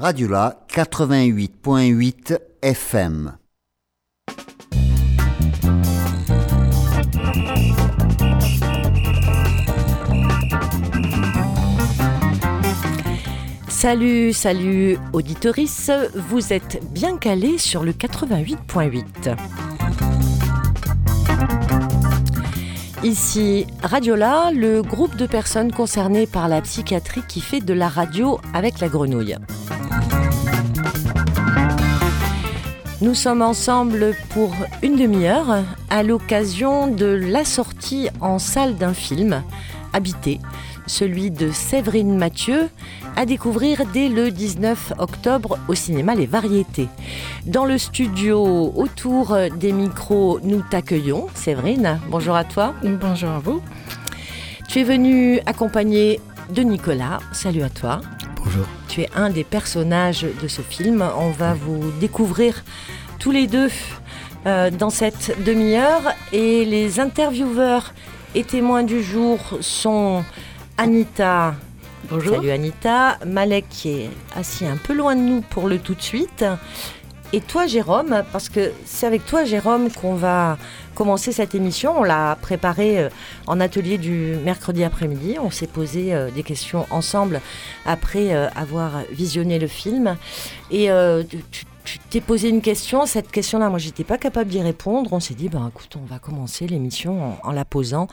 Radiola 88.8 FM. Salut, salut auditorice, vous êtes bien calés sur le 88.8. Ici Radiola, le groupe de personnes concernées par la psychiatrie qui fait de la radio avec la grenouille. Nous sommes ensemble pour une demi-heure à l'occasion de la sortie en salle d'un film, Habité, celui de Séverine Mathieu, à découvrir dès le 19 octobre au cinéma Les Variétés. Dans le studio, autour des micros, nous t'accueillons. Séverine, bonjour à toi. Bonjour à vous. Tu es venu accompagné de Nicolas. Salut à toi. Bonjour. Tu es un des personnages de ce film. On va vous découvrir tous les deux euh, dans cette demi-heure. Et les intervieweurs et témoins du jour sont Anita. Bonjour. Salut Anita. Malek qui est assis un peu loin de nous pour le tout de suite. Et toi Jérôme, parce que c'est avec toi Jérôme qu'on va commencer cette émission. On l'a préparée euh, en atelier du mercredi après-midi. On s'est posé euh, des questions ensemble après euh, avoir visionné le film. Tu t'es posé une question, cette question-là, moi j'étais pas capable d'y répondre. On s'est dit, ben écoute, on va commencer l'émission en, la posant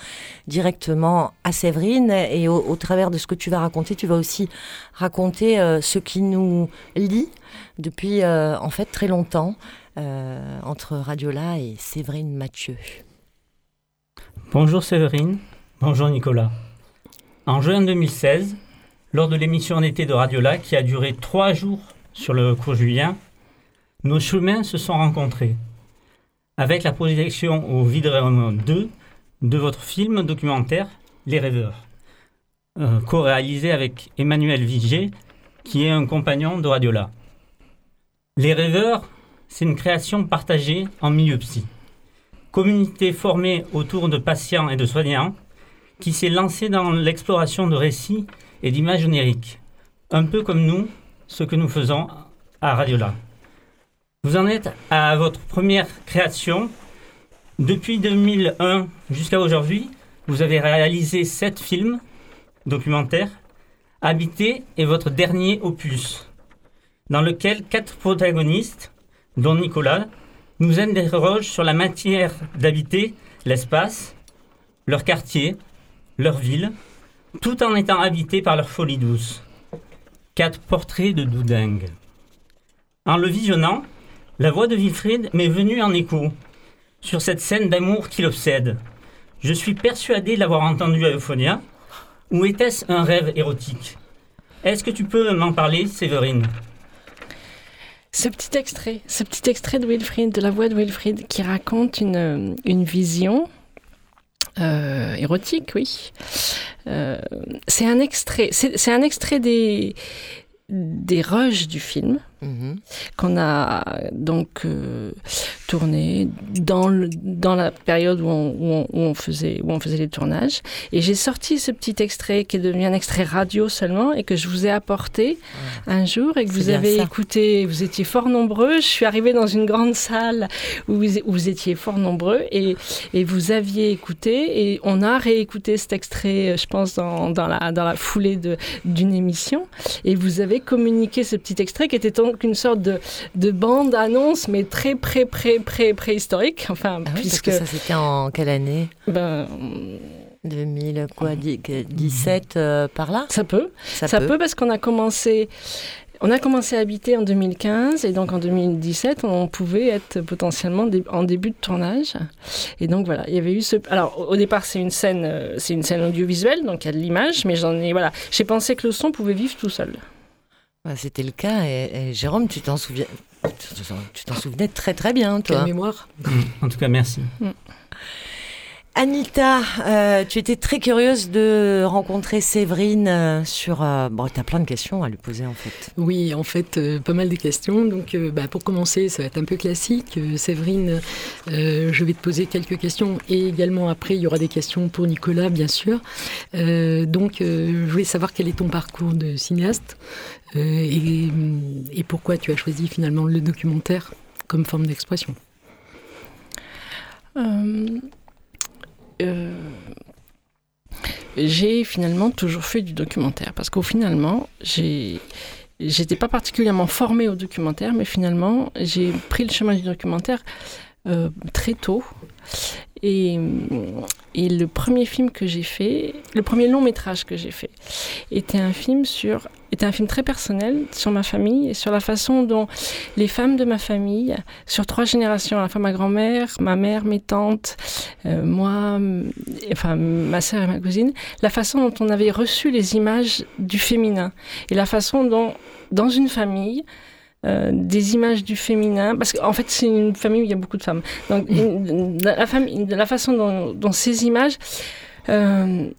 directement à Séverine. Et au, au, travers de ce que tu vas raconter, tu vas aussi raconter euh, ce qui nous lie depuis euh, en fait très longtemps euh, entre Radiola et Séverine Mathieu. Bonjour Séverine, bonjour Nicolas. En juin 2016, lors de l'émission en été de Radiola qui a duré trois jours sur le cours Julien, nos chemins se sont rencontrés. Avec la projection au Vidéodrome 2 de votre film documentaire Les Rêveurs, euh, co-réalisé avec Emmanuel Vigier, qui est un compagnon de Radiola. Les Rêveurs, c'est une création partagée en milieu psy. Communauté formée autour de patients et de soignants qui s'est lancée dans l'exploration de récits et d'images oniriques, un peu comme nous, ce que nous faisons à Radiola. Vous en êtes à votre première création. Depuis 2001 jusqu'à aujourd'hui, vous avez réalisé sept films documentaires. Habité est votre dernier opus, dans lequel quatre protagonistes, dont Nicolas, nous interrogent sur la matière d'habiter l'espace, leur quartier, leur ville, tout en étant habités par leur folie douce. Quatre portraits de doudingue. En le visionnant, la voix de Wilfried m'est venue en écho sur cette scène d'amour qui l'obsède. Je suis persuadé de l'avoir entendu à Euphonia. Ou était-ce un rêve érotique? Est-ce que tu peux m'en parler, Séverine? Ce petit extrait, ce petit extrait de la voix de Wilfried, qui raconte une, vision euh, érotique, oui. Euh, c'est un extrait, c'est un extrait des des du film mm -hmm. qu'on a donc euh, tourné dans, le, dans la période où on, où, on, où on, faisait, où on faisait les tournages. Et j'ai sorti ce petit extrait qui est devenu un extrait radio seulement et que je vous ai apporté ouais. un jour et que vous avez ça. écouté. Vous étiez fort nombreux. Je suis arrivée dans une grande salle où vous, où vous étiez fort nombreux et, et vous aviez écouté et on a réécouté cet extrait, je pense, dans, dans, la, dans la foulée d'une émission. Et vous avez communiqué ce petit extrait qui était donc une sorte de, de bande annonce, mais très pré pré pré préhistorique. Enfin, ah oui, puisque parce que ça c'était en quelle année ben, 2017 euh, par là. Ça peut. Ça, ça peut. peut. parce qu'on a commencé. On a commencé à habiter en 2015 et donc en 2017, on pouvait être potentiellement en début de tournage. Et donc voilà, il y avait eu ce. Alors au départ, c'est une scène, euh, c'est une scène audiovisuelle, donc il y a de l'image, mais j'en ai voilà, j'ai pensé que le son pouvait vivre tout seul. C'était le cas et, et Jérôme, tu t'en souviens, tu t'en souvenais très très bien, toi. Quelle mémoire. En tout cas, merci. Anita, euh, tu étais très curieuse de rencontrer Séverine euh, sur... Euh, bon, tu as plein de questions à lui poser en fait. Oui, en fait, euh, pas mal de questions. Donc, euh, bah, pour commencer, ça va être un peu classique. Euh, Séverine, je vais te poser quelques questions et également après, il y aura des questions pour Nicolas, bien sûr. donc, je voulais savoir quel est ton parcours de cinéaste et et pourquoi tu as choisi finalement le documentaire comme forme d'expression? J'ai finalement toujours fait du documentaire parce qu'au finalement, j'étais pas particulièrement formée au documentaire, mais finalement, j'ai pris le chemin du documentaire euh, très tôt. Et, et, le premier film que j'ai fait, le premier long métrage que j'ai fait, était un film sur, était un film très personnel sur ma famille et sur la façon dont les femmes de ma famille, sur trois générations, à ma grand-mère, ma mère, mes tantes, euh, moi, enfin ma sœur et ma cousine, la façon dont on avait reçu les images du féminin et la façon dont, dans une famille, euh, des images du féminin, parce qu'en fait c'est une famille où il y a beaucoup de femmes. Donc la, famille, la façon dont, dont ces images euh,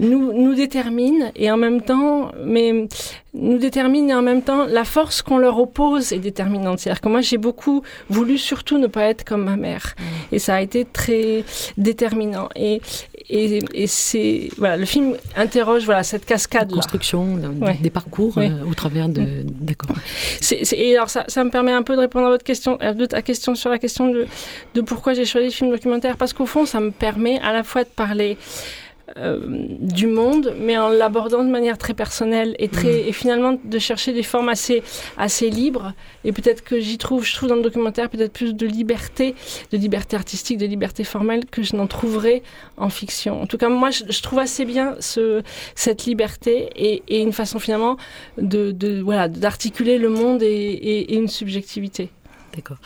nous, nous déterminent et en même temps, mais nous déterminent et en même temps, la force qu'on leur oppose est déterminante. C'est-à-dire que moi, j'ai beaucoup voulu surtout ne pas être comme ma mère. Mmh. Et ça a été très déterminant. Et, et, et c'est, voilà, le film interroge, voilà, cette cascade. Construction des parcours euh, au travers de, d'accord. Et alors, ça, ça me permet un peu de répondre à votre question, à ta question sur la question de, de pourquoi j'ai choisi le film documentaire. Parce qu'au fond, ça me permet à la fois de parler euh, du monde, mais en l'abordant de manière très personnelle et, très, mm. et finalement de chercher des formes assez, assez libres. Et peut-être que j'y trouve, je trouve dans le documentaire peut-être plus de liberté, de liberté artistique, de liberté formelle que je n'en trouverais en fiction. En tout cas, moi, je, trouve assez bien ce, cette liberté et, et une façon finalement de, de voilà d'articuler le monde et, et, et une subjectivité. D'accord.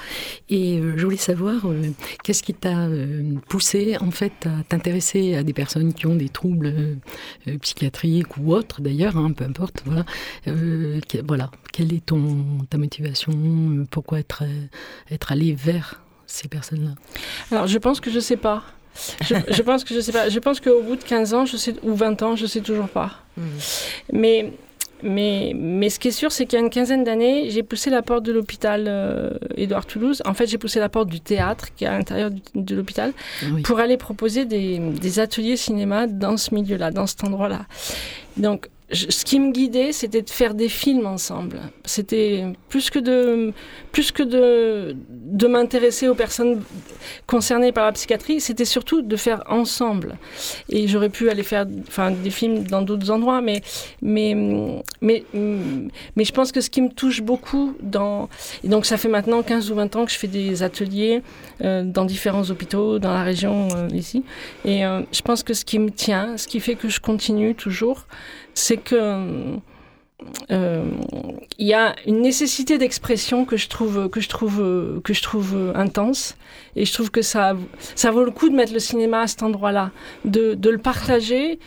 Et euh, je voulais savoir, euh, qu'est-ce qui t'a euh, poussé en fait à t'intéresser à des personnes qui ont des troubles psychiatriques ou autres d'ailleurs, hein, peu importe. Voilà. voilà. Quelle est ton, ta motivation Pourquoi être, être allé vers ces personnes-là? Alors je pense que je sais pas. Je, pense que je sais pas. Je pense qu'au bout de 15 ans, je sais, ou 20 ans, je sais toujours pas. Mmh. Mais mais, mais ce qui est sûr, c'est qu'il y a une quinzaine d'années, j'ai poussé la porte de l'hôpital euh, Édouard Toulouse. En fait, j'ai poussé la porte du théâtre qui est à l'intérieur de l'hôpital pour aller proposer des, des ateliers cinéma dans ce milieu-là, dans cet endroit-là. Donc, ce qui me guidait, c'était de faire des films ensemble. C'était plus que de, plus que de, de m'intéresser aux personnes concernées par la psychiatrie, c'était surtout de faire ensemble. Et j'aurais pu aller faire, enfin, des films dans d'autres endroits, mais, mais, mais, mais je pense que ce qui me touche beaucoup dans, et donc ça fait maintenant 15 ou 20 ans que je fais des ateliers euh, dans différents hôpitaux dans la région euh, ici, et euh, je pense que ce qui me tient, ce qui fait que je continue toujours, c'est que euh, il y a une nécessité d'expression que je trouve que je trouve que je trouve intense. Et je trouve que ça ça vaut le coup de mettre le cinéma à cet endroit-là, de, de le partager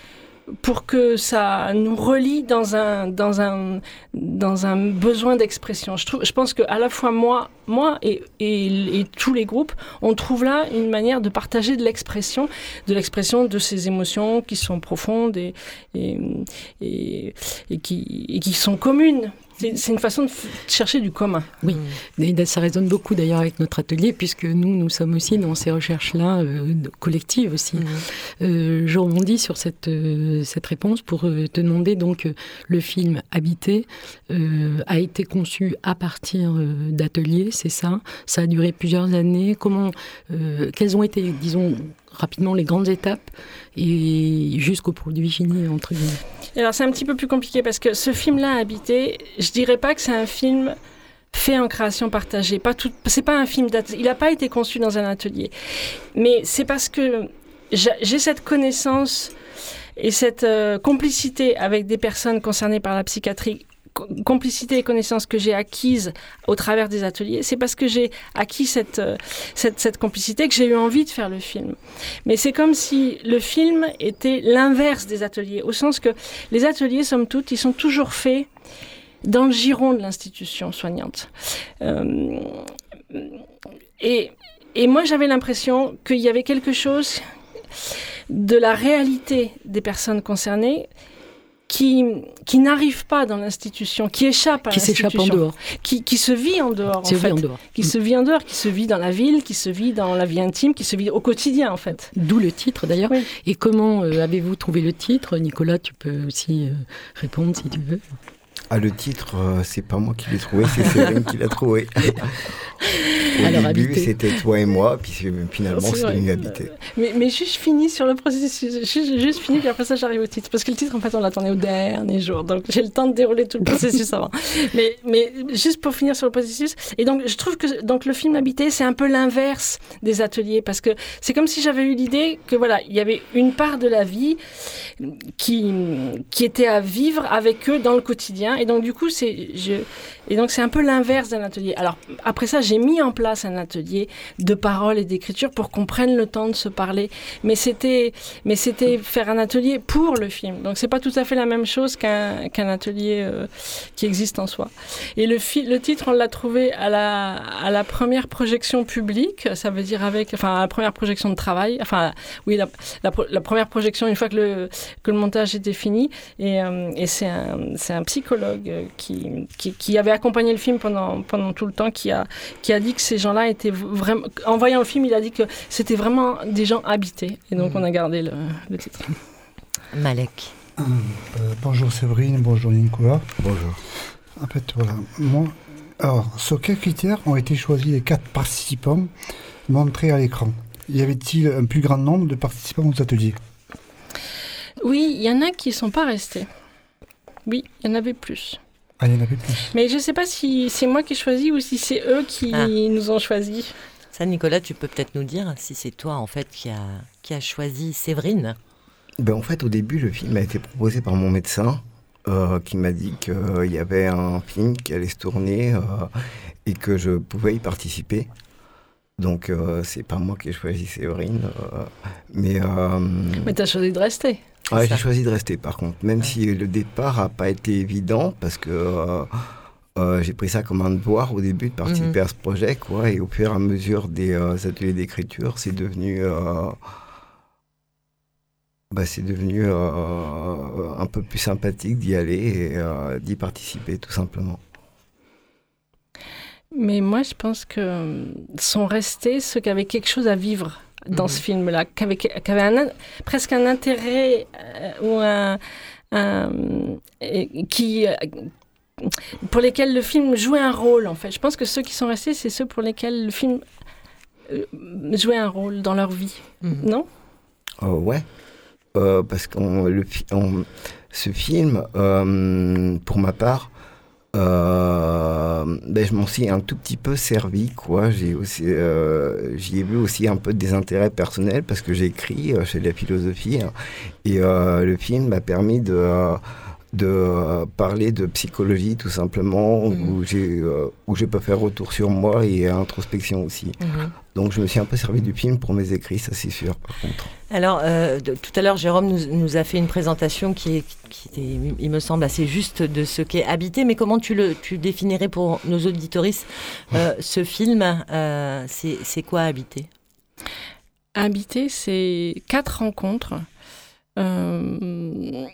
pour que ça nous relie dans un, dans un, dans un besoin d'expression. Je, je pense qu'à la fois moi, moi et, et, et, tous les groupes, on trouve là une manière de partager de l'expression, de l'expression de ces émotions qui sont profondes et, et, et, qui, et qui sont communes. C'est une façon de chercher du commun. Oui, et ça résonne beaucoup d'ailleurs avec notre atelier, puisque nous, nous sommes aussi dans ces recherches-là, euh, collectives aussi. Mmh. Euh, je rebondis sur cette, euh, cette réponse pour euh, te demander, donc, le film Habité a été conçu à partir d'ateliers, c'est ça? Ça a duré plusieurs années? Comment, quelles ont été, disons, rapidement les grandes étapes et jusqu'au produit fini, entre guillemets alors c'est un petit peu plus compliqué parce que ce film-là, Habité, je dirais pas que c'est un film fait en création partagée. Pas tout, c'est pas un film il n'a pas été conçu dans un atelier. Mais c'est parce que j'ai cette connaissance et cette euh, complicité avec des personnes concernées par la psychiatrie complicité et connaissances que j'ai acquises au travers des ateliers, c'est parce que j'ai acquis cette, euh, cette, cette, complicité que j'ai eu envie de faire le film. Mais c'est comme si le film était l'inverse des ateliers, au sens que les ateliers, somme toute, ils sont toujours faits dans le giron de l'institution soignante. Euh, et, et moi, j'avais l'impression qu'il y avait quelque chose de la réalité des personnes concernées qui, qui n'arrive pas dans l'institution, qui échappe à l'institution. Qui s'échappe en dehors. Qui, qui, se vit en dehors, en fait. En dehors. Qui se vit en dehors, qui se vit dans la ville, qui se vit dans la vie intime, qui se vit au quotidien, en fait. D'où le titre, d'ailleurs. Et comment euh, avez-vous trouvé le titre? Nicolas, tu peux aussi euh, répondre si tu veux. Ah, le titre, euh, c'est pas moi qui l'ai trouvé, c'est Séverine qui l'a trouvé. Au Alors, début, c'était toi et moi, puis finalement, C'est devenu habité. Mais, mais juste fini sur le processus, juste, juste fini, puis après ça j'arrive au titre. Parce que le titre, en fait, on l'a tourné au dernier jour, donc j'ai le temps de dérouler tout le processus avant. Mais, mais juste pour finir sur le processus, et donc je trouve que donc, le film Habité, c'est un peu l'inverse des ateliers, parce que c'est comme si j'avais eu l'idée que voilà, il y avait une part de la vie qui, qui était à vivre avec eux dans le quotidien, et donc du coup, c'est et donc c'est un peu l'inverse d'un atelier. Alors après ça, j'ai mis en place un atelier de parole et d'écriture pour qu'on prenne le temps de se parler. Mais c'était, mais c'était faire un atelier pour le film. Donc c'est pas tout à fait la même chose qu'un qu'un atelier euh, qui existe en soi. Et le, titre, on l'a trouvé à la, à la première projection publique. Ça veut dire avec, enfin à la première projection de travail. Enfin oui, la, première projection une fois que le que le montage était fini. Et, euh, et c'est c'est un psychologue euh, qui, qui, qui avait accompagné le film pendant, pendant tout le temps qui a, qui a dit que ces gens-là étaient vraiment. En voyant le film, il a dit que c'était vraiment des gens habités. Et donc, on a gardé le, le titre. Malek. Euh, bonjour Séverine, bonjour Nicolas. Bonjour. En fait, voilà. Moi, alors, sur quels critères ont été choisis les quatre participants montrés à l'écran Y avait-il un plus grand nombre de participants aux ateliers Oui, il y en a qui ne sont pas restés. Oui, il y en avait plus. Ah, il y en avait plus. Mais je ne sais pas si c'est moi qui ai choisi ou si c'est eux qui Ah. nous ont choisis. Ça, Nicolas, tu peux peut-être nous dire si c'est toi, en fait, qui a, qui a choisi Séverine. Ben, en fait, au début, le film a été proposé par mon médecin, euh, qui m'a dit qu'il y avait un film qui allait se tourner euh, et que je pouvais y participer. Donc, euh, c'est pas moi qui ai choisi Séverine. euh, mais euh, Mais tu as choisi de rester. Ouais, j'ai choisi de rester, par contre. Même si le départ n'a pas été évident, parce que euh, euh, j'ai pris ça comme un devoir au début de participer à ce projet. Quoi, et au fur et à mesure des euh, ateliers d'écriture, c'est devenu... bah, c'est devenu un peu plus sympathique d'y aller et d'y participer tout simplement. Mais moi, je pense que sont restés ceux qui avaient quelque chose à vivre dans Mhm. ce film-là, qui un in- presque un intérêt euh, ou un, qui, euh, pour lesquels le film jouait un rôle, en fait. Je pense que ceux qui sont restés, c'est ceux pour lesquels le film euh, jouait un rôle dans leur vie, Mhm. non? Euh, ouais, Euh, parce que ce film, euh, pour ma part, euh, ben, je m'en suis un tout petit peu servi, quoi. J'ai aussi, euh, j'y ai vu aussi un peu des intérêts personnels parce que j'écris euh, chez la philosophie hein, et euh, le film m'a permis de euh, de euh, parler de psychologie tout simplement Mhm. où j'ai euh, où je peux faire retour sur moi et introspection aussi. Mhm. Donc je me suis un peu servi du film pour mes écrits, ça c'est sûr par contre. Alors, euh, de- tout à l'heure, Jérôme nous, nous a fait une présentation qui, est, qui était, il me semble, assez juste de ce qu'est Habité. Mais comment tu le tu définirais pour nos auditoristes euh, ce film euh, C'est c'est quoi Habité Habiter, c'est quatre rencontres. euh,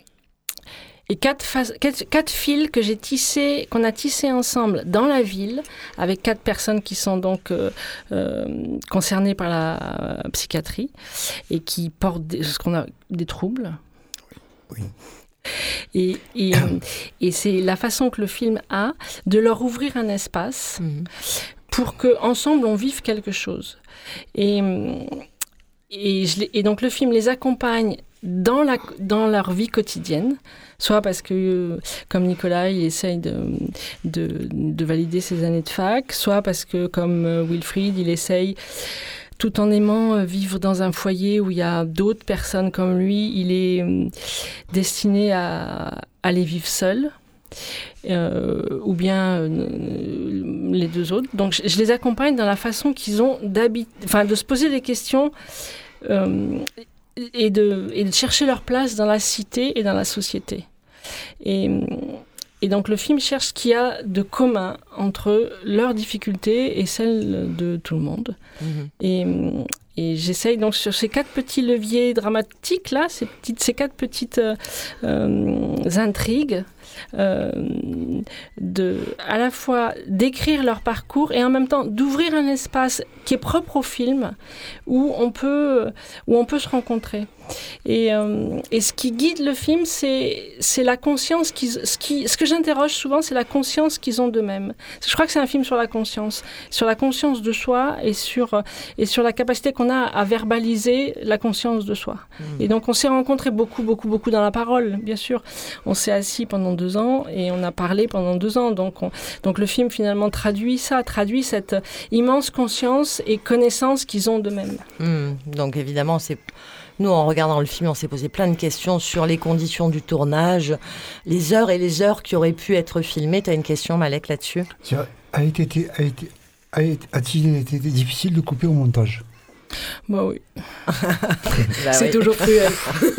et quatre, phas- quatre, quatre fils que j'ai tissés, qu'on a tissés ensemble dans la ville, avec quatre personnes qui sont donc euh, euh, concernées par la euh, psychiatrie et qui portent des, ce qu'on a des troubles. Oui. Et, et, et c'est la façon que le film a de leur ouvrir un espace pour que ensemble on vive quelque chose. Et, et, je les- et donc le film les accompagne dans, la, dans leur vie quotidienne, soit parce que, euh, comme Nicolas, il essaye de, de, de valider ses années de fac, soit parce que, comme euh, Wilfried, il essaye, tout en aimant euh, vivre dans un foyer où il y a d'autres personnes comme lui, il est hum, destiné à aller vivre seul. euh, ou bien euh, les deux autres. Donc je, je les accompagne dans la façon qu'ils ont d'habiter, enfin de se poser des questions euh, et, de, et de chercher leur place dans la cité et dans la société. Et, et donc le film cherche ce qu'il y a de commun entre leurs difficultés et celles de tout le monde. Mhm. Et, et j'essaye donc sur ces quatre petits leviers dramatiques là, ces petites, ces quatre petites euh, euh, intrigues, de, à la fois d'écrire leur parcours et en même temps d'ouvrir un espace qui est propre au film où on peut, où on peut se rencontrer. Et, euh, et, ce qui guide le film, c'est la conscience qu'ils, ce, qui, ce que j'interroge souvent, c'est la conscience qu'ils ont d'eux-mêmes. Je crois que c'est un film sur la conscience, sur la conscience de soi et sur, et sur la capacité qu'on a à verbaliser la conscience de soi. Mmh. Et donc on s'est rencontrés beaucoup, beaucoup, beaucoup dans la parole, bien sûr. On s'est assis pendant deux ans et on a parlé pendant deux ans. Donc, donc le film finalement traduit ça, traduit cette immense conscience et connaissance qu'ils ont d'eux-mêmes. Mmh. Donc évidemment, c'est nous, en regardant le film, on s'est posé plein de questions sur les conditions du tournage, les heures et les heures qui auraient pu être filmées. Tu as une question, Malek, là-dessus? A-t-il été difficile de couper au montage bah oui. Bah c'est toujours cruel.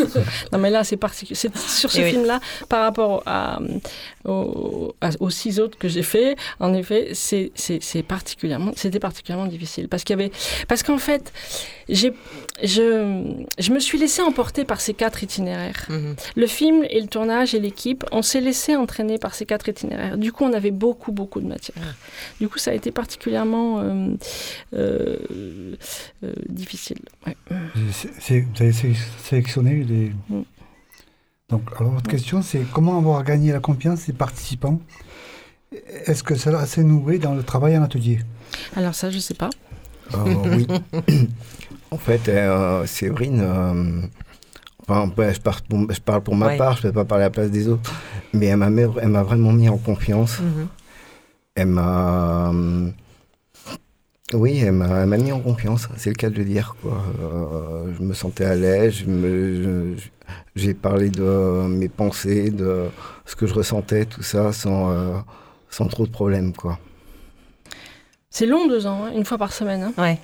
non mais là c'est particulier. Sur ce film-là, par rapport à, aux, six autres que j'ai fait, en effet, c'est particulièrement, c'était particulièrement difficile parce qu'il y avait, parce qu'en fait, j'ai, je, je me suis laissé emporter par ces quatre itinéraires. Mhm. Le film et le tournage et l'équipe, on s'est laissé entraîner par ces quatre itinéraires. Du coup, on avait beaucoup beaucoup de matière. Ah. Du coup, ça a été particulièrement euh, euh, euh, difficile. vous avez sélectionné les. Mm. Donc, alors, votre question, c'est comment avoir gagné la confiance des participants? Est-ce que cela s'est noué dans le travail en atelier? Alors, ça, je ne sais pas. Euh, oui. en fait, euh, Séverine, euh, enfin, je, parle pour, ma part, je ne vais pas parler à la place des autres, mais elle m'a vraiment mis en confiance. Mm-hmm. Elle m'a oui, elle m'a mis en confiance, c'est le cas de le dire. Quoi. Euh, je me sentais à l'aise, j'ai parlé de mes pensées, de ce que je ressentais, tout ça, sans, euh, sans trop de problèmes. Quoi. C'est long, deux ans, hein, une fois par semaine. Hein. Ouais.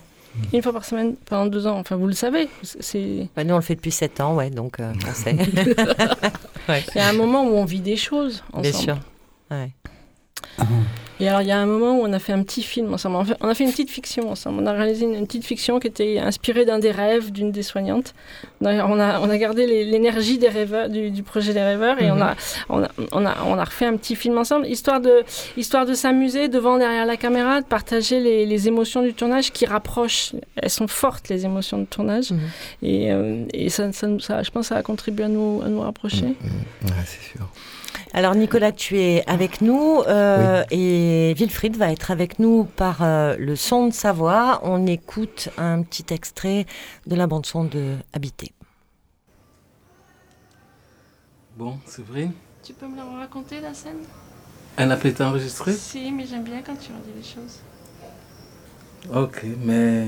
Une fois par semaine pendant deux ans, enfin vous le savez. C'est... Bah, nous on le fait depuis sept ans, ouais, donc euh, on sait. Il y a un moment où on vit des choses ensemble. Bien sûr. Ouais. Et alors, il y a un moment où on a fait un petit film ensemble. On a fait une petite fiction ensemble. On a réalisé une, petite fiction qui était inspirée d'un des rêves d'une des soignantes. On a, on a gardé l'énergie des rêveurs, du, projet des rêveurs et on, a, on, a, on, a, on a refait un petit film ensemble, histoire de, histoire de s'amuser devant, derrière la caméra, de partager les, les, émotions du tournage qui rapprochent. Elles sont fortes, les émotions du tournage. Mhm. Et, euh, et ça, ça, je pense que ça a contribué à nous, à nous rapprocher. Mhm. Mhm. c'est sûr. Alors Nicolas, tu es avec nous euh, et Wilfried va être avec nous par euh, le son de sa voix. On écoute un petit extrait de la bande son de Habité. Bon, c'est vrai. Tu peux me la raconter la scène? Elle n'a pas été enregistrée Si, mais j'aime bien quand tu redis les choses. Ok, mais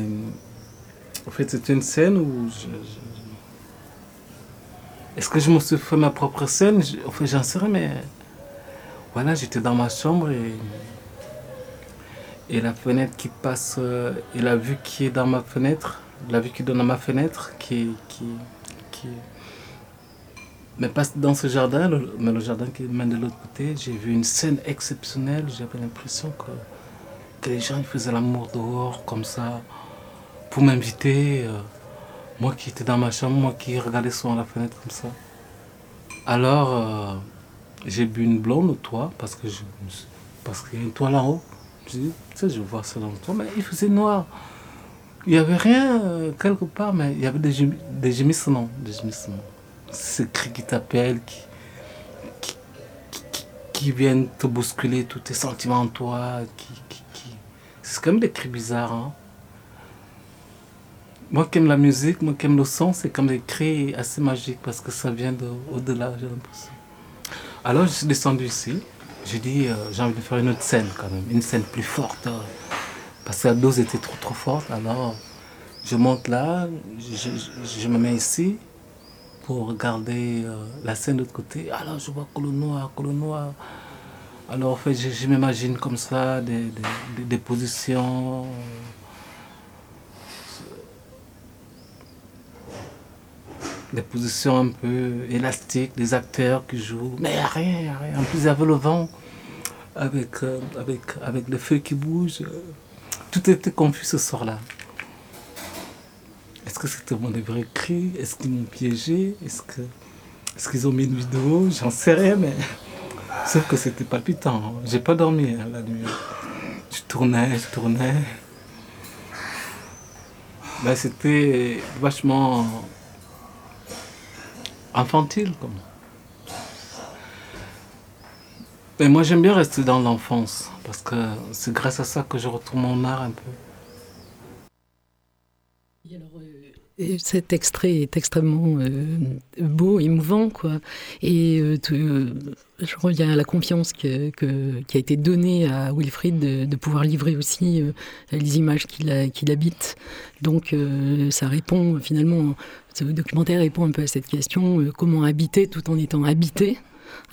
en fait c'est une scène où je est-ce que je me suis fait ma propre scène? Enfin, j'en sais rien, mais voilà, j'étais dans ma chambre et, et la fenêtre qui passe, euh, et la vue qui est dans ma fenêtre, la vue qui donne à ma fenêtre, qui, qui, qui mais passe dans ce jardin, mais le jardin qui mène de l'autre côté, j'ai vu une scène exceptionnelle. J'avais l'impression que, que les gens ils faisaient l'amour dehors, comme ça, pour m'inviter. Euh, moi qui étais dans ma chambre, moi qui regardais sur la fenêtre comme ça. Alors, euh, j'ai bu une blonde au toit parce que je, parce qu'il y a une toile en haut. Je dis, tu sais, je vois ça dans le toit, mais il faisait noir. Il n'y avait rien euh, quelque part, mais il y avait des, des gémissements. Des gémissements. Ces cris qui t'appellent, qui, qui, qui, viennent te bousculer tous tes sentiments en toi. Qui, qui, C'est comme des cris bizarres. Hein. Moi qui aime la musique, moi qui aime le son, c'est comme des cris assez magiques parce que ça vient au-delà, j'ai l'impression. Alors je suis descendu ici, j'ai dit euh, j'ai envie de faire une autre scène quand même, une scène plus forte. Euh, parce que la dose était trop trop forte. Alors je monte là, je, me mets ici pour regarder euh, la scène de l'autre côté. Alors je vois que le noir, que le noir. Alors en fait je, m'imagine comme ça des, des, des positions. Des positions un peu élastiques, des acteurs qui jouent, mais rien, rien. En plus, il y avait le vent avec, euh, avec, avec le feu qui bouge. Tout était confus ce soir-là. Est-ce que c'était mon vrai cri? Est-ce qu'ils m'ont piégé? Est-ce qu'ils est qu'ils ont mis une vidéo? J'en sais rien, mais Sauf que c'était palpitant. J'ai pas dormi hein, la nuit. Je tournais, je tournais. Ben, c'était vachement infantile comme. Mais moi j'aime bien rester dans l'enfance parce que c'est grâce à ça que je retrouve mon art un peu. Et cet extrait est extrêmement euh, beau, émouvant, quoi. Et euh, euh, je reviens à la confiance qui a été donnée à Wilfried de, pouvoir livrer aussi les images qu'il habite. Donc ça répond finalement, ce documentaire répond un peu à cette question, comment habiter tout en étant habité.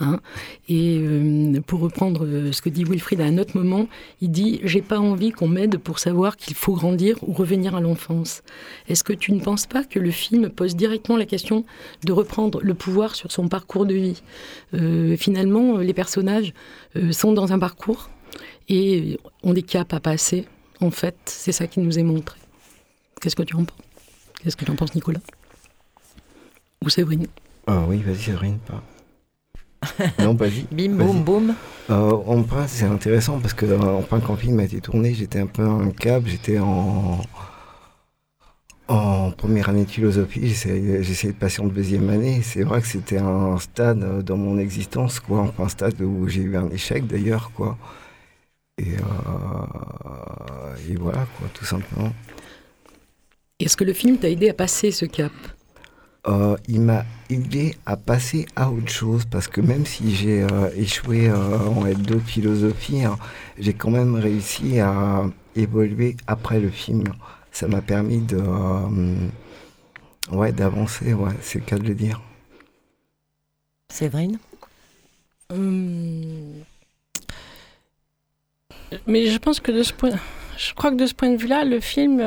Hein. Et euh, pour reprendre euh, ce que dit Wilfried à un autre moment, il dit J'ai pas envie qu'on m'aide pour savoir qu'il faut grandir ou revenir à l'enfance. Est-ce que tu ne penses pas que le film pose directement la question de reprendre le pouvoir sur son parcours de vie? Euh, Finalement, les personnages sont dans un parcours et ont des caps à passer. En fait, c'est ça qui nous est montré. Qu'est-ce que tu en penses? Qu'est-ce que tu en penses, Nicolas? Ou Séverine? Ah oui, vas-y, Séverine, pas. Non, vas-y. Bim, boum, boum. Euh, en c'est intéressant parce que euh, en le film a été tourné, j'étais un peu en cap, j'étais en en première année de philosophie, j'essayais de passer en deuxième année. C'est vrai que c'était un stade euh, dans mon existence, quoi. Enfin, un stade où j'ai eu un échec d'ailleurs, quoi. Et, et voilà, quoi, tout simplement. Est-ce que le film t'a aidé à passer ce cap? Euh, il m'a aidé à passer à autre chose parce que même si j'ai euh, échoué euh, en L2 de philosophie, hein, j'ai quand même réussi à évoluer après le film. Ça m'a permis de ouais d'avancer, ouais, c'est le cas de le dire. Séverine? Hum. Mais je pense que de ce point, je crois que de ce point de vue-là, le film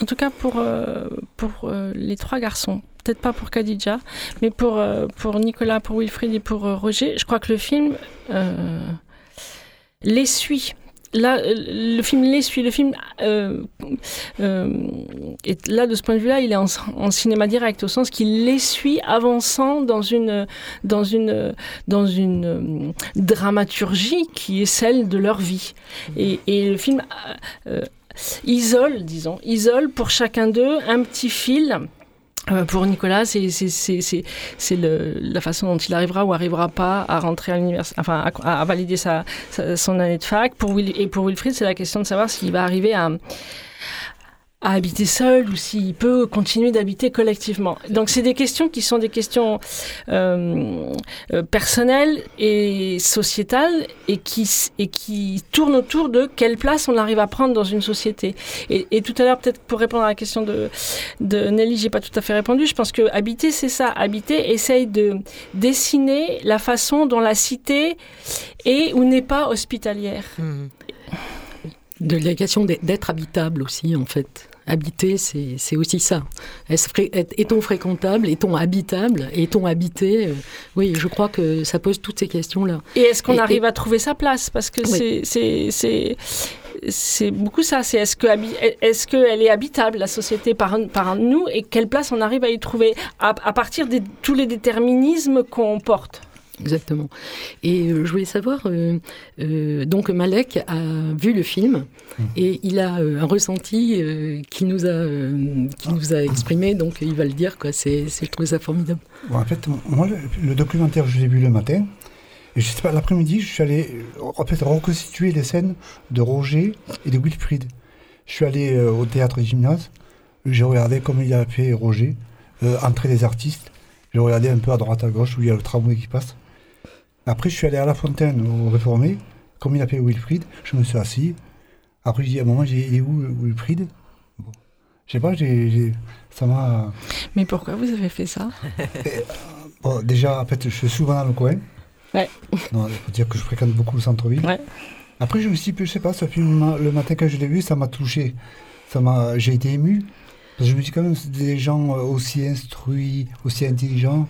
en tout cas pour, euh, pour euh, les trois garçons. Peut-être pas pour Khadija, mais pour, euh, pour Nicolas, pour Wilfried et pour Roger. Je crois que le film les suit. Là, le film les suit. Le film est là de ce point de vue-là, il est en, cinéma direct au sens qu'il les suit avançant dans une dans une dans une dramaturgie qui est celle de leur vie. Et, et le film isole, disons, isole pour chacun d'eux un petit fil euh, pour Nicolas, c'est la façon dont il arrivera ou arrivera pas à rentrer à l'université, enfin à, valider sa, son année de fac. Pour et pour Wilfried, c'est la question de savoir s'il va arriver à, à habiter seul ou s'il peut continuer d'habiter collectivement. Donc c'est des questions qui sont des questions euh, euh, personnelles et sociétales et qui, et qui tournent autour de quelle place on arrive à prendre dans une société. Et, tout à l'heure, peut-être pour répondre à la question de, de Nelly, j'ai pas tout à fait répondu. Je pense que habiter, c'est ça. Habiter essaye de dessiner la façon dont la cité est ou n'est pas hospitalière. Mmh. De la question d'être habitable aussi, en fait habiter, c'est aussi ça. Est-on fréquentable? Est-on habitable? Est-on habité? Oui, je crois que ça pose toutes ces questions-là. Et est-ce qu'on arrive à trouver sa place? Parce que c'est beaucoup ça. C'est est-ce que est-ce qu'elle est habitable la société par par nous? Et quelle place on arrive à y trouver? À, à partir de tous les déterminismes qu'on porte. Exactement. Et euh, je voulais savoir, euh, euh, donc Malek a vu le film mmh. et il a un ressenti qui nous a qui nous a exprimé, donc il va le dire quoi. C'est, je trouve ça formidable. en fait, moi le, documentaire je l'ai vu le matin et je sais pas l'après-midi je suis allé en fait reconstituer les scènes de Roger et de Wilfried. Je suis allé au théâtre gymnase, j'ai regardé comme il a fait Roger, entrer des artistes. J'ai regardé un peu à droite à gauche où il y a le tramway qui passe. Après, je suis allé à la fontaine au réformé, comme il appelait Wilfried, je me suis assis. Après, je dis à un moment, il est où Wilfried? Bon. Je sais pas, j'ai, ça m'a. Mais pourquoi vous avez fait ça? Bon, Déjà, en fait, je suis souvent dans le coin. Ouais. Non, il faut dire que je fréquente beaucoup le centre-ville. Ouais. Après, je me suis dit, je sais pas, ce film, le matin quand je l'ai vu, ça m'a touché. Ça m'a, j'ai été ému. Parce que je me dis quand même, des gens aussi instruits, aussi intelligents,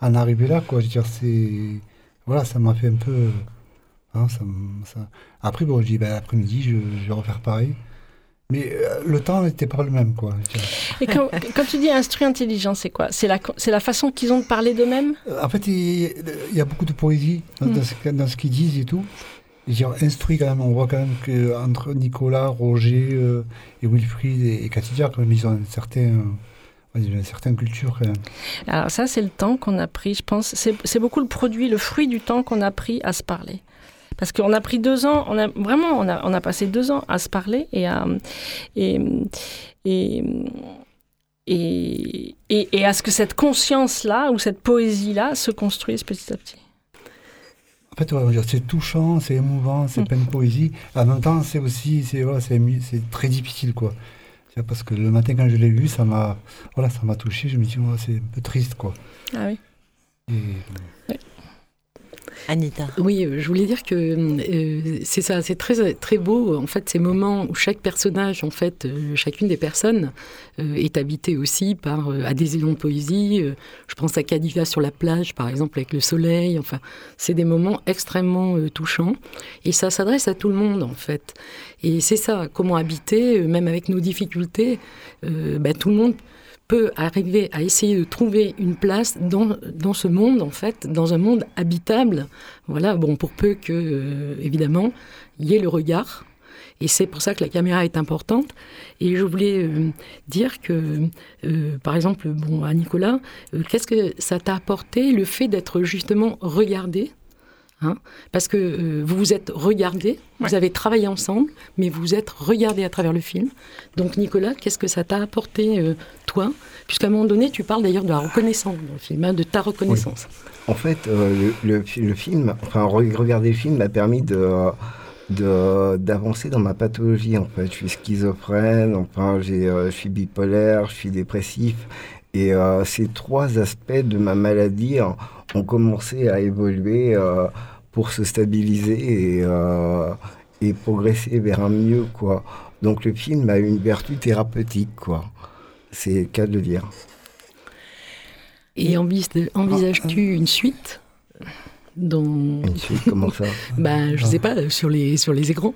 en arriver là, quoi. Je veux dire, c'est voilà, ça m'a fait un peu. Hein, ça, Après, bon, je dis, ben, après-midi, je, je, vais refaire pareil. Mais euh, le temps n'était pas le même, quoi. Et quand, quand tu dis instruit intelligent, c'est quoi? C'est la, la façon qu'ils ont de parler d'eux-mêmes? Euh, En fait, il, il y a beaucoup de poésie dans, Mm. dans ce, qu'ils disent et tout. Dire instruit quand même, on voit quand même que entre Nicolas, Roger euh, et Wilfried et, et Katidia, quand même, ils ont un certain, euh, ouais, ils ont une certaine culture. Alors ça, c'est le temps qu'on a pris, je pense. C'est beaucoup le produit, le fruit du temps qu'on a pris à se parler. Parce qu'on a pris deux ans, on a vraiment, on a, on a passé deux ans à se parler et à et, et, et, et- et à ce que cette conscience-là ou cette poésie-là se construise petit à petit. En fait, ouais, c'est touchant, c'est émouvant, c'est Mm. plein de poésie. En même temps, c'est aussi, voilà, c'est très difficile, quoi. C'est parce que le matin, quand je l'ai vu, ça m'a, voilà, ça m'a touché. Je me dis, ouais, c'est un peu triste, quoi. Ah oui. Et, Anita. Oui, euh, je voulais dire que euh, c'est ça, c'est très très beau en fait ces moments où chaque personnage, en fait, euh, chacune des personnes est habitée aussi par euh, adhésion de poésie. Je pense à Cadiva sur la plage, par exemple, avec le soleil. Enfin, c'est des moments extrêmement touchants et ça s'adresse à tout le monde en fait. Et c'est ça, comment habiter, même avec nos difficultés, bah, tout le monde peut arriver à essayer de trouver une place dans, dans ce monde, en fait, dans un monde habitable. Voilà, bon, pour peu que, euh, évidemment, il y ait le regard. Et c'est pour ça que la caméra est importante. Et je voulais euh, dire que, euh, par exemple, bon, à Nicolas, qu'est-ce que ça t'a apporté le fait d'être justement regardé? Hein. Parce que euh, vous vous êtes regardé, vous avez travaillé ensemble, mais vous vous êtes regardé à travers le film. Donc Nicolas, qu'est-ce que ça t'a apporté, euh, toi? Puisqu'à un moment donné, tu parles d'ailleurs de la reconnaissance dans le film, hein, de ta reconnaissance. En fait, euh, le, le, fi- le film, enfin, re- regarder le film m'a permis de d'avancer dans ma pathologie en fait. Je suis schizophrène enfin j'ai euh, je suis bipolaire je suis dépressif. Et euh, ces trois aspects de ma maladie hein, ont commencé à évoluer euh, pour se stabiliser et, euh, et progresser vers un mieux quoi. Donc le film a une vertu thérapeutique quoi. C'est le cas de le dire. Et envis- envisages-tu une suite dans... Une suite, comment ça? Ben, je sais pas, sur les, sur les écrans.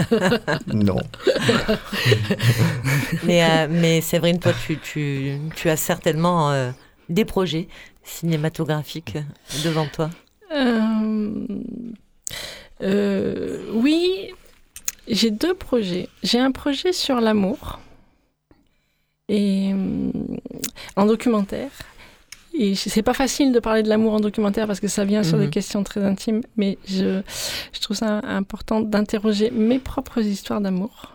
non. Mais, euh, mais Séverine, toi, tu, tu, tu as certainement euh, des projets cinématographiques devant toi. Euh, euh, oui, j'ai deux projets. J'ai un projet sur l'amour et euh, en documentaire. Et c'est pas facile de parler de l'amour en documentaire parce que ça vient sur des Mhm. questions très intimes, mais je, je trouve ça important d'interroger mes propres histoires d'amour.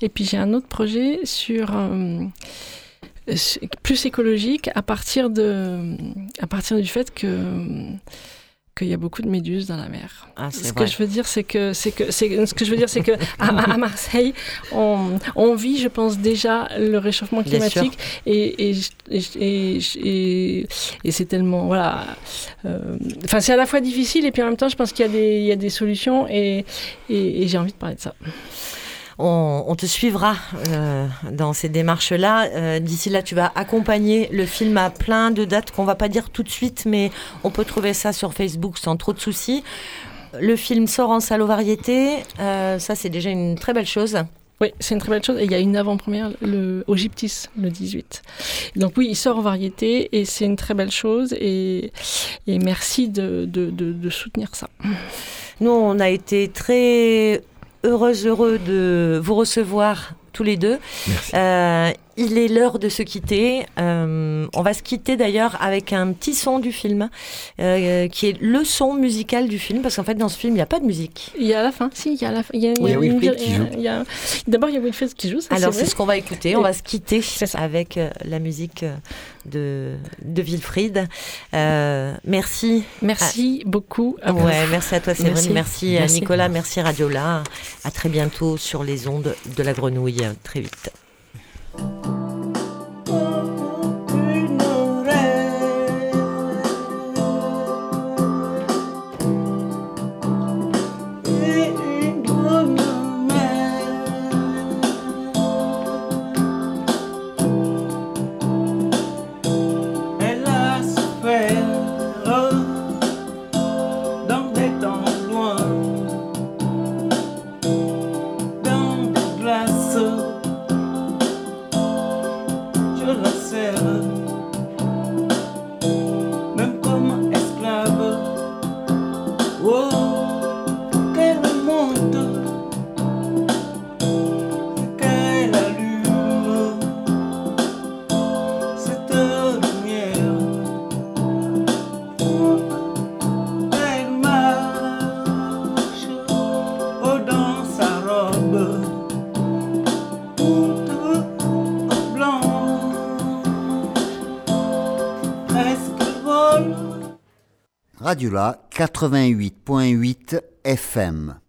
Et puis j'ai un autre projet sur euh, plus écologique à partir de à partir du fait que qu'il y a beaucoup de méduses dans la mer. Ah, Ce vrai. que je veux dire, c'est que c'est que c'est ce que je veux dire, c'est que à, à Marseille, on, on vit, je pense déjà le réchauffement climatique et et, et, et, et- c'est tellement voilà. euh, Enfin, c'est à la fois difficile et puis en même temps, je pense qu'il y a des il y a des solutions et, et j'ai envie de parler de ça. On, on te suivra euh, dans ces démarches-là. Euh, D'ici là, tu vas accompagner le film à plein de dates qu'on va pas dire tout de suite, mais on peut trouver ça sur Facebook sans trop de soucis. Le film sort en salle aux variétés. Euh, ça, c'est déjà une très belle chose. Oui, c'est une très belle chose. Et il y a une avant-première le, au Gyptis le 18. Donc oui, il sort en variété et c'est une très belle chose. Et, et merci de, de, de, de soutenir ça. Nous, on a été très heureuse, heureux de vous recevoir tous les deux. Merci. Euh, il est l'heure de se quitter. Euh, on va se quitter d'ailleurs avec un petit son du film, euh, qui est le son musical du film, parce qu'en fait, dans ce film, il n'y a pas de musique. Il y a à la fin, si, il y a à la fin. Il y a, Oui, il y a une- Wilfried qui joue. D'abord, il y a Wilfried qui joue. Ça, Alors, c'est ce qu'on va écouter. On va se quitter avec euh, la musique euh, de, de Wilfried. Euh, merci. Merci beaucoup. à vous. Ouais, merci à toi, Séverine. Merci, Merci. à Merci. Nicolas. Merci, Radiola. À très bientôt sur les ondes de la grenouille. Très vite. Elle vole. Radiola 88.8 FM.